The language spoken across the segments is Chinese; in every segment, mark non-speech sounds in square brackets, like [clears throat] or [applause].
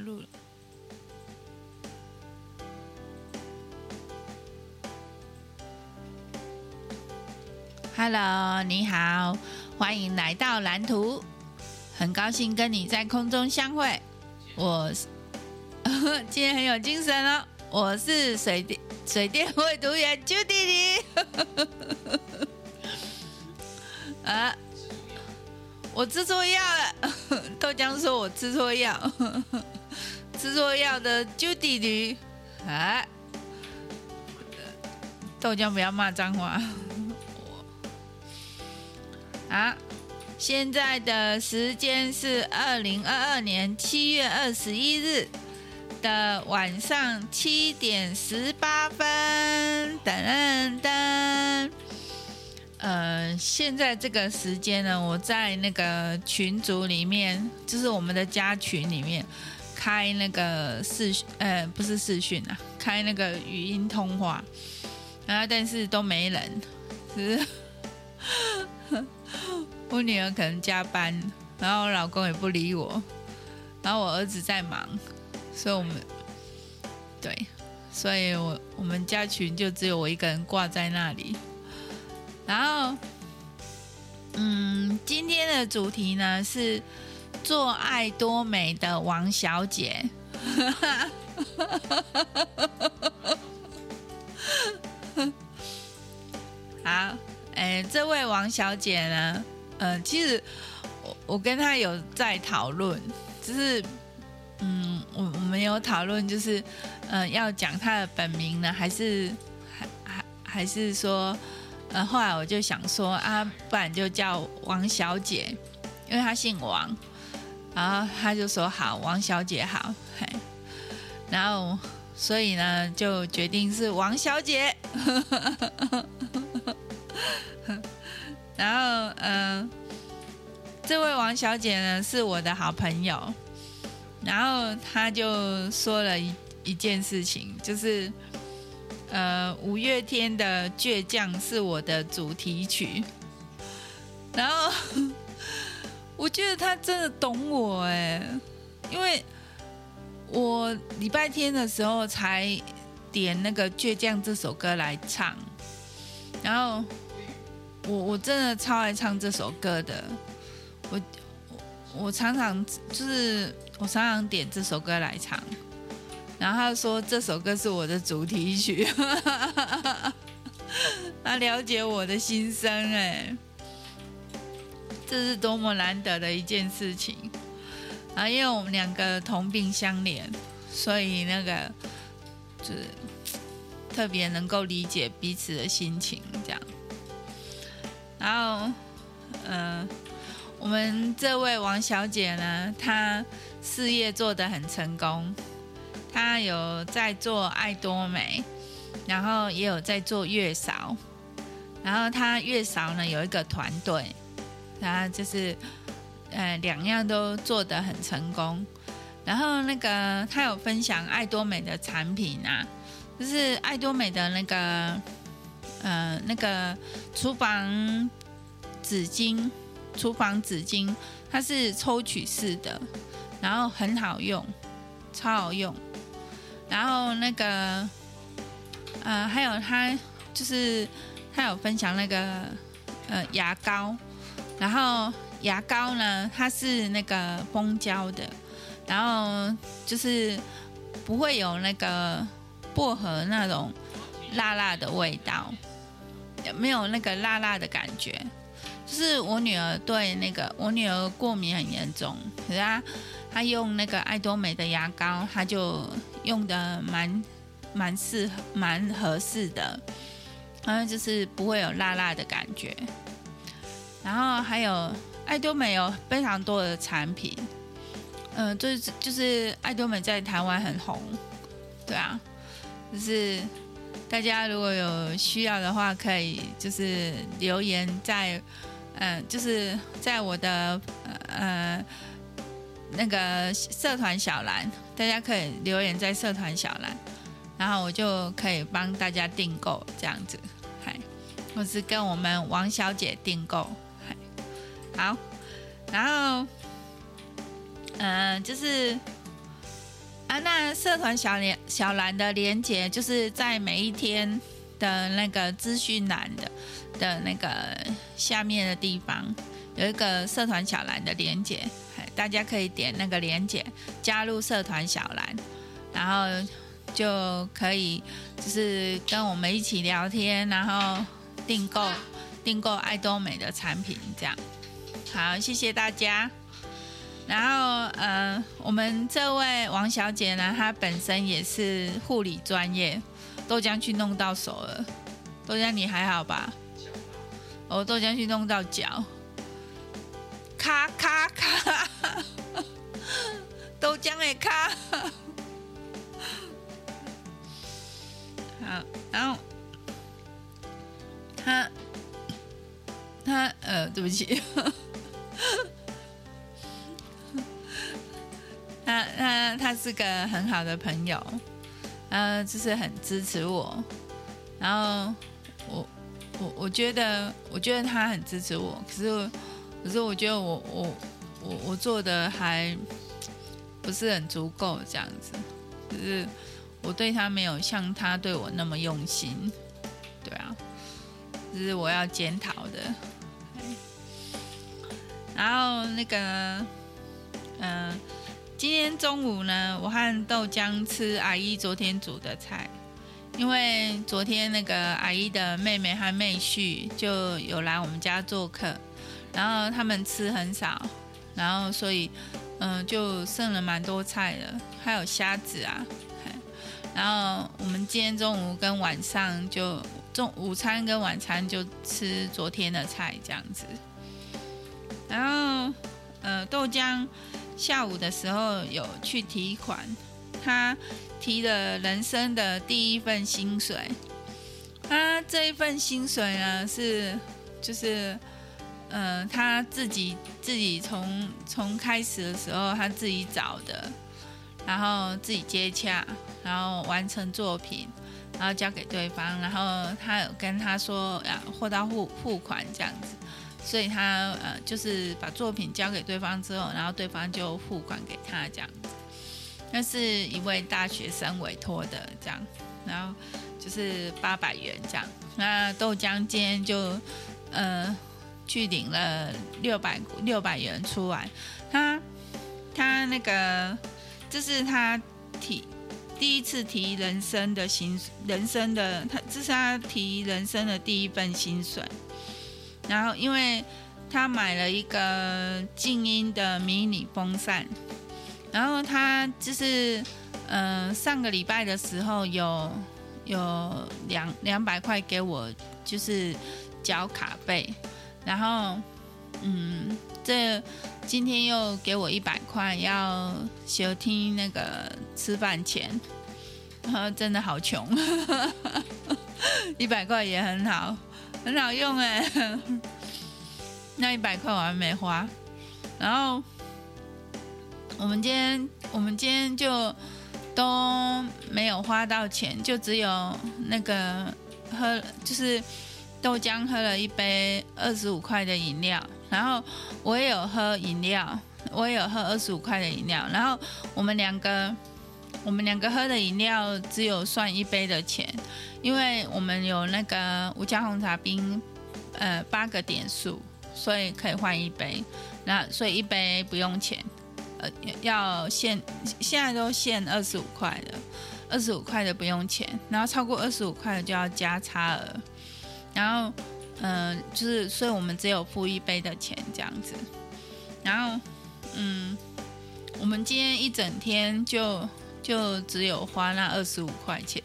录了。Hello，你好，欢迎来到蓝图，很高兴跟你在空中相会。我 [laughs] 今天很有精神哦，我是水电水电绘图员 Judy。[laughs] 啊，我吃错药了，[laughs] 豆浆说我吃错药，吃错药的 Judy 女啊，豆浆不要骂脏话。[laughs] 啊，现在的时间是二零二二年七月二十一日的晚上七点十八分。噔噔噔，呃，现在这个时间呢，我在那个群组里面，就是我们的家群里面。开那个视，呃，不是视讯啊，开那个语音通话，然后但是都没人，只是。[laughs] 我女儿可能加班，然后我老公也不理我，然后我儿子在忙，所以我们对，所以我我们家群就只有我一个人挂在那里。然后，嗯，今天的主题呢是做爱多美的王小姐。[laughs] 好，哎，这位王小姐呢？嗯、呃，其实我我跟她有在讨论，就是嗯，我我们有讨论，就是嗯、呃，要讲她的本名呢，还是还还是说，呃，后来我就想说啊，不然就叫王小姐，因为她姓王，然后他就说好，王小姐好，嘿，然后所以呢，就决定是王小姐。[laughs] 然后，嗯、这位王小姐呢是我的好朋友，然后她就说了一一件事情，就是，呃，五月天的《倔强》是我的主题曲，然后我觉得他真的懂我哎，因为我礼拜天的时候才点那个《倔强》这首歌来唱，然后。我我真的超爱唱这首歌的，我我我常常就是我常常点这首歌来唱，然后他说这首歌是我的主题曲，他了解我的心声哎，这是多么难得的一件事情啊！因为我们两个同病相怜，所以那个就是特别能够理解彼此的心情，这样。然后，嗯、呃，我们这位王小姐呢，她事业做得很成功，她有在做爱多美，然后也有在做月嫂，然后她月嫂呢有一个团队，她就是，呃，两样都做得很成功。然后那个他有分享爱多美的产品啊，就是爱多美的那个。呃，那个厨房纸巾，厨房纸巾，它是抽取式的，然后很好用，超好用。然后那个，呃，还有他就是他有分享那个呃牙膏，然后牙膏呢，它是那个蜂胶的，然后就是不会有那个薄荷那种辣辣的味道。没有那个辣辣的感觉，就是我女儿对那个我女儿过敏很严重，可是她她用那个爱多美的牙膏，她就用的蛮蛮适蛮合适的，好像就是不会有辣辣的感觉。然后还有爱多美有非常多的产品，嗯、就是就是爱多美在台湾很红，对啊，就是。大家如果有需要的话，可以就是留言在，嗯，就是在我的呃那个社团小栏，大家可以留言在社团小栏，然后我就可以帮大家订购这样子，嗨，或是跟我们王小姐订购，好，然后，嗯，就是啊那社团小连小兰的连接，就是在每一天的那个资讯栏的的那个下面的地方，有一个社团小兰的连接，大家可以点那个连接加入社团小兰，然后就可以就是跟我们一起聊天，然后订购订购爱多美的产品，这样。好，谢谢大家。然后，呃，我们这位王小姐呢，她本身也是护理专业，豆浆去弄到手了。豆浆你还好吧？哦，豆浆去弄到脚，咔咔咔，豆浆也咔。好，然后他他呃，对不起。[laughs] 他他他是个很好的朋友，呃，就是很支持我，然后我我我觉得我觉得他很支持我，可是可是我觉得我我我我做的还不是很足够，这样子，就是我对他没有像他对我那么用心，对啊，这是我要检讨的。然后那个嗯。呃今天中午呢，我和豆浆吃阿姨昨天煮的菜，因为昨天那个阿姨的妹妹和妹婿就有来我们家做客，然后他们吃很少，然后所以嗯就剩了蛮多菜的，还有虾子啊，然后我们今天中午跟晚上就中午餐跟晚餐就吃昨天的菜这样子，然后呃豆浆。下午的时候有去提款，他提了人生的第一份薪水。他这一份薪水呢是，就是，呃，他自己自己从从开始的时候他自己找的，然后自己接洽，然后完成作品，然后交给对方，然后他有跟他说要货到付付款这样子。所以他呃，就是把作品交给对方之后，然后对方就付款给他这样子。那是一位大学生委托的这样，然后就是八百元这样。那豆浆今天就呃去领了六百六百元出来。他他那个这是他提第一次提人生的薪人生的他这是他提人生的第一份薪水。然后，因为他买了一个静音的迷你风扇，然后他就是，嗯、呃，上个礼拜的时候有有两两百块给我，就是缴卡费，然后，嗯，这今天又给我一百块要收听那个吃饭钱，然后真的好穷，[laughs] 一百块也很好。很好用哎，[laughs] 那一百块我还没花，然后我们今天我们今天就都没有花到钱，就只有那个喝就是豆浆喝了一杯二十五块的饮料，然后我也有喝饮料，我也有喝二十五块的饮料，然后我们两个我们两个喝的饮料只有算一杯的钱。因为我们有那个无加红茶冰，呃，八个点数，所以可以换一杯。那所以一杯不用钱，呃，要限，现在都限二十五块的，二十五块的不用钱，然后超过二十五块的就要加差额。然后，嗯、呃，就是所以我们只有付一杯的钱这样子。然后，嗯，我们今天一整天就就只有花那二十五块钱。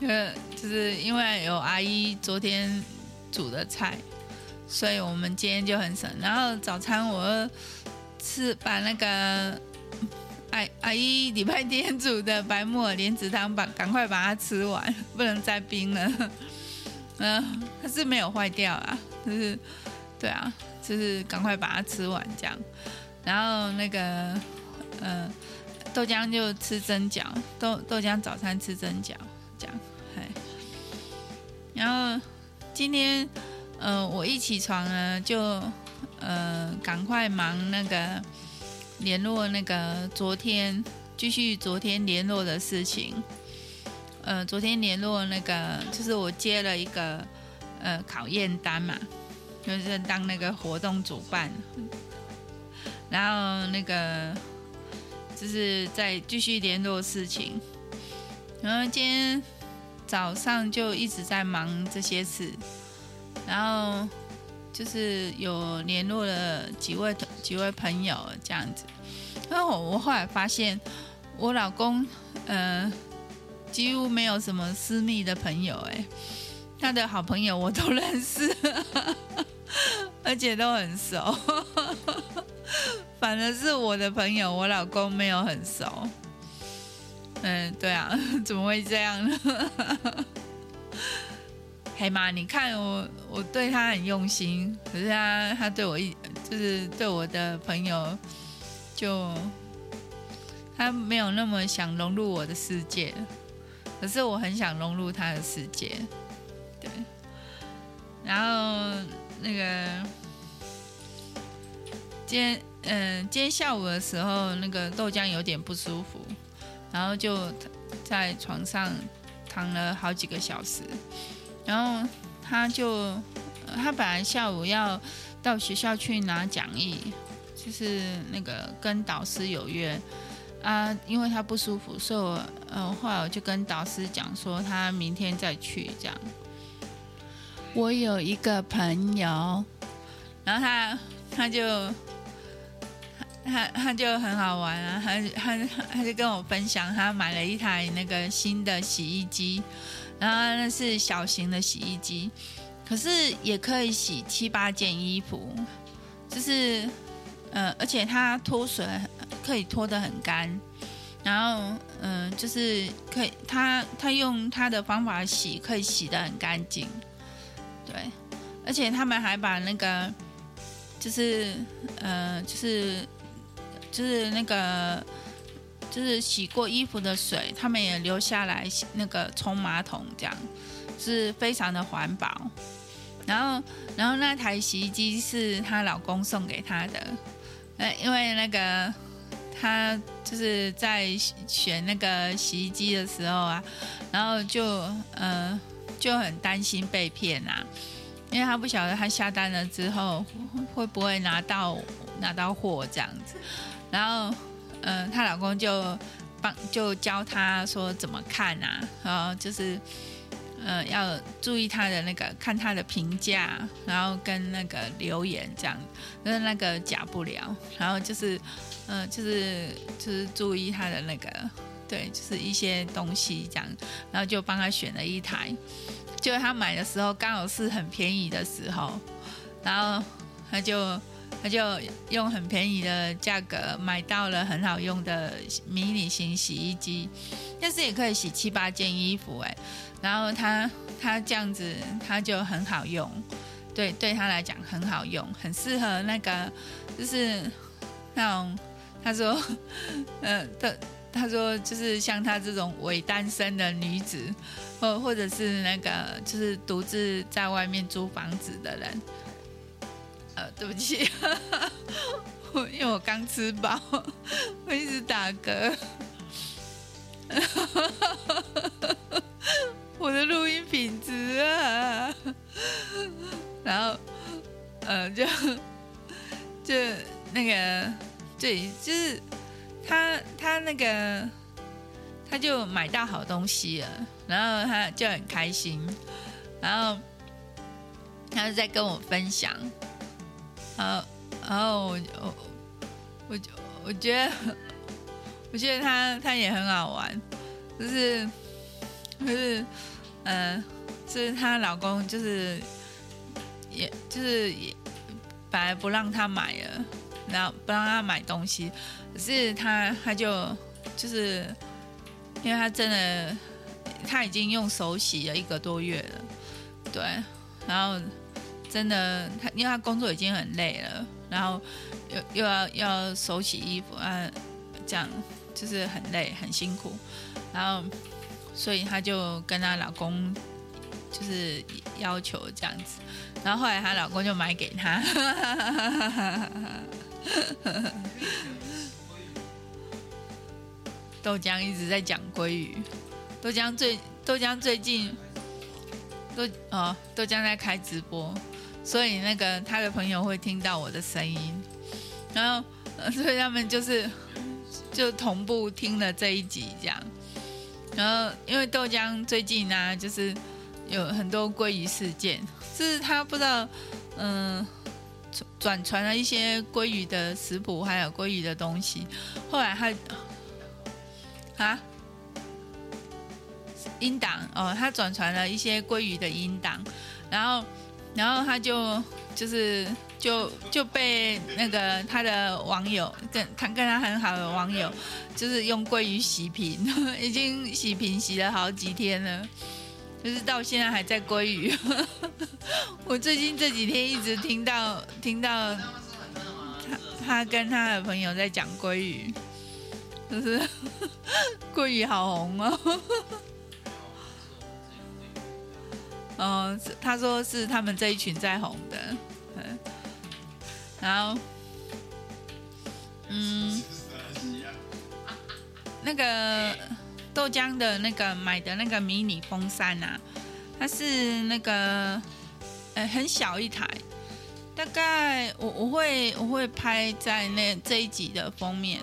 呃，[laughs] 就是因为有阿姨昨天煮的菜，所以我们今天就很省。然后早餐我吃把那个阿阿姨礼拜天煮的白木耳莲子汤，把赶快把它吃完，不能再冰了。[laughs] 嗯、呃，它是没有坏掉啊，就是对啊，就是赶快把它吃完这样。然后那个。呃豆浆就吃蒸饺，豆豆浆早餐吃蒸饺，这样，然后今天，呃，我一起床呢，就呃赶快忙那个联络那个昨天继续昨天联络的事情。呃，昨天联络那个就是我接了一个呃考验单嘛，就是当那个活动主办，然后那个就是在继续联络事情。然后今天早上就一直在忙这些事，然后就是有联络了几位几位朋友这样子。然后我后来发现，我老公呃几乎没有什么私密的朋友，哎，他的好朋友我都认识，[laughs] 而且都很熟。[laughs] 反而是我的朋友，我老公没有很熟。嗯，对啊，[laughs] 怎么会这样呢？[laughs] 黑妈，你看我，我对他很用心，可是他，他对我一，就是对我的朋友，就他没有那么想融入我的世界，可是我很想融入他的世界，对。然后那个今天，嗯，今天下午的时候，那个豆浆有点不舒服。然后就在床上躺了好几个小时，然后他就他本来下午要到学校去拿讲义，就是那个跟导师有约啊，因为他不舒服，所以我呃后来我就跟导师讲说他明天再去这样。我有一个朋友，然后他他就。他他就很好玩啊，他他他就跟我分享，他买了一台那个新的洗衣机，然后那是小型的洗衣机，可是也可以洗七八件衣服，就是呃，而且它脱水可以脱得很干，然后嗯、就是可以，他他用他的方法洗，可以洗得很干净，对，而且他们还把那个就是呃就是。就是那个，就是洗过衣服的水，他们也留下来那个冲马桶，这样是非常的环保。然后，然后那台洗衣机是她老公送给她的，呃，因为那个她就是在选那个洗衣机的时候啊，然后就呃就很担心被骗啊，因为她不晓得她下单了之后会不会拿到拿到货这样子。然后，嗯、呃，她老公就帮就教她说怎么看啊，然后就是，呃，要注意她的那个看她的评价，然后跟那个留言这样，跟那个假不了，然后就是，嗯、呃，就是就是注意她的那个，对，就是一些东西这样，然后就帮他选了一台，就他买的时候刚好是很便宜的时候，然后他就。他就用很便宜的价格买到了很好用的迷你型洗衣机，但是也可以洗七八件衣服哎。然后他他这样子他就很好用，对对他来讲很好用，很适合那个就是那种他说，[laughs] 呃他说就是像他这种伪单身的女子，或或者是那个就是独自在外面租房子的人。呃，对不起，我 [laughs] 因为我刚吃饱，我一直打嗝。[laughs] 我的录音品质啊，然后呃，就就那个，对，就是他他那个，他就买到好东西了，然后他就很开心，然后他就在跟我分享。然后，然后我我我我觉得，[laughs] 我觉得他他也很好玩，就是就是嗯、呃，就是她老公就是，也就是也本来不让他买了，然后不让他买东西，可是他他就就是，因为他真的他已经用手洗了一个多月了，对，然后。真的，他因为他工作已经很累了，然后又又要要手洗衣服啊，这样就是很累很辛苦，然后所以她就跟她老公就是要求这样子，然后后来她老公就买给她，[laughs] 豆浆一直在讲鲑鱼。豆浆最豆浆最近豆哦豆浆在开直播，所以那个他的朋友会听到我的声音，然后所以他们就是就同步听了这一集这样。然后因为豆浆最近呢、就是有很多鲑鱼事件，是他不知道嗯。转传了一些鲑鱼的食谱，还有鲑鱼的东西。后来他啊，音档哦，他转传了一些鲑鱼的音档，然后，然后他就就是就就被那个他的网友跟他跟他很好的网友，就是用鲑鱼洗屏，[laughs] 已经洗屏洗了好几天了。就是到现在还在鲑鱼，[laughs] 我最近这几天一直听到听到他他跟他的朋友在讲鲑鱼，就是 [laughs] 鲑鱼好红哦。[laughs] 哦，他说是他们这一群在红的，然后嗯，那个。豆浆的那个买的那个迷你风扇啊，它是那个呃很小一台，大概我我会我会拍在那这一集的封面，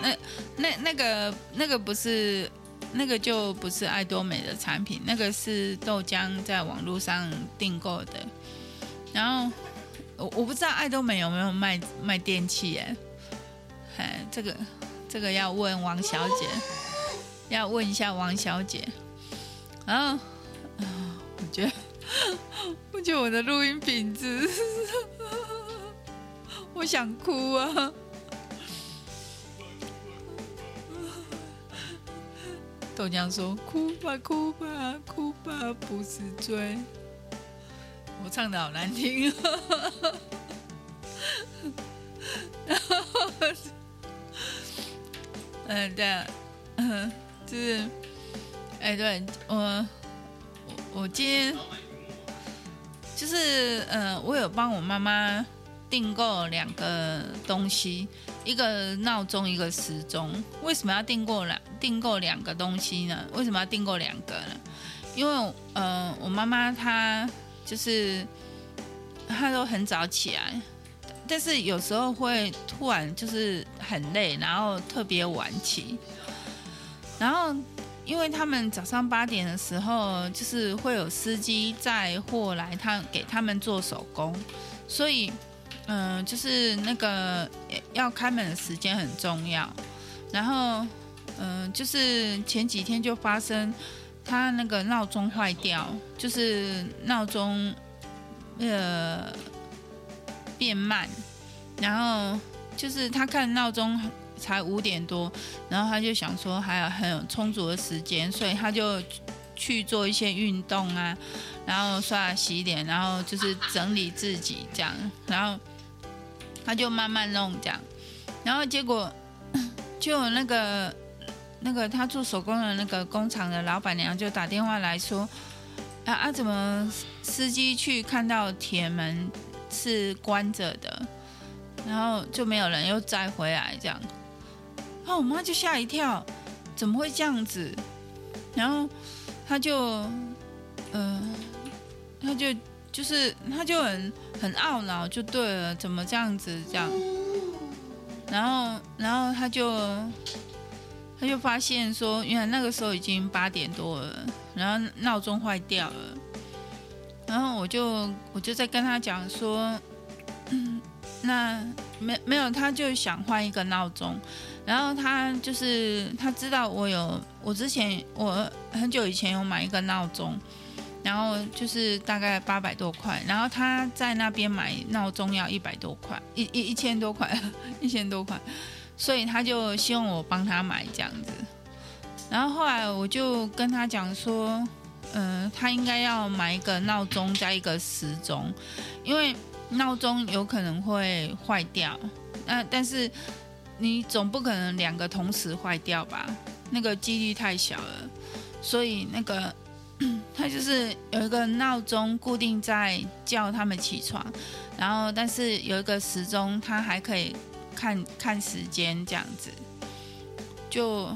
那那那个那个不是那个就不是爱多美的产品，那个是豆浆在网络上订购的，然后我我不知道爱多美有没有卖卖电器哎，哎这个这个要问王小姐。要问一下王小姐，啊，我觉得，我觉得我的录音品质，[laughs] 我想哭啊！豆浆说：“哭吧，哭吧，哭吧，不是罪。”我唱的好难听，然后，嗯，对，嗯。就是，哎、对我，我我今天就是，呃，我有帮我妈妈订购两个东西，一个闹钟，一个时钟。为什么要订购两订购两个东西呢？为什么要订购两个呢？因为，呃，我妈妈她就是她都很早起来，但是有时候会突然就是很累，然后特别晚起。然后，因为他们早上八点的时候，就是会有司机载货来，他给他们做手工，所以，嗯、就是那个要开门的时间很重要。然后，嗯、就是前几天就发生他那个闹钟坏掉，就是闹钟呃变慢，然后就是他看闹钟。才五点多，然后他就想说还有很充足的时间，所以他就去做一些运动啊，然后刷洗脸，然后就是整理自己这样，然后他就慢慢弄这样，然后结果就那个那个他做手工的那个工厂的老板娘就打电话来说，啊啊怎么司机去看到铁门是关着的，然后就没有人又载回来这样。然后我妈就吓一跳，怎么会这样子？然后她就，呃，她就就是她就很很懊恼，就对了，怎么这样子这样？然后然后她就她就发现说，原来那个时候已经八点多了，然后闹钟坏掉了。然后我就我就在跟她讲说，嗯，那没没有，她就想换一个闹钟。然后他就是他知道我有，我之前我很久以前有买一个闹钟，然后就是大概八百多块，然后他在那边买闹钟要一百多块，一一 [laughs] 一千多块，一千多块，所以他就希望我帮他买这样子。然后后来我就跟他讲说，嗯、他应该要买一个闹钟加一个时钟，因为闹钟有可能会坏掉，那、但是。你总不可能两个同时坏掉吧？那个几率太小了，所以那个 [clears throat] 它就是有一个闹钟固定在叫他们起床，然后但是有一个时钟，它还可以看看时间这样子，就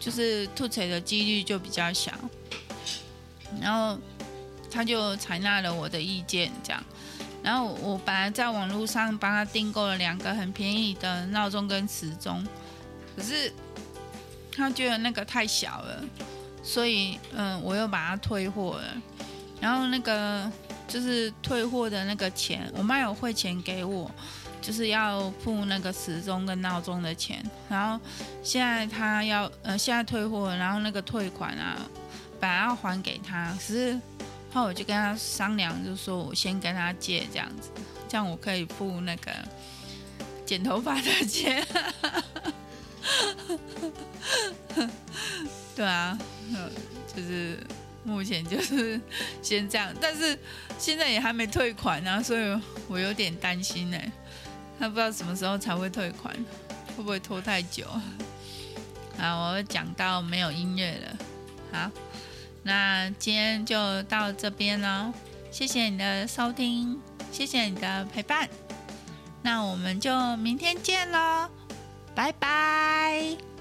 就是吐槽的几率就比较小。然后他就采纳了我的意见，这样。然后我本来在网络上帮他订购了两个很便宜的闹钟跟时钟，可是他觉得那个太小了，所以嗯，我又把它退货了。然后那个就是退货的那个钱，我妈有汇钱给我，就是要付那个时钟跟闹钟的钱。然后现在他要呃现在退货，然后那个退款啊，本来要还给他，可是。后我就跟他商量，就说我先跟他借这样子，这样我可以付那个剪头发的钱。[laughs] 对啊，就是目前就是先这样，但是现在也还没退款啊，所以我有点担心呢。他不知道什么时候才会退款，会不会拖太久？啊，我讲到没有音乐了，好。那今天就到这边了，谢谢你的收听，谢谢你的陪伴，那我们就明天见喽，拜拜。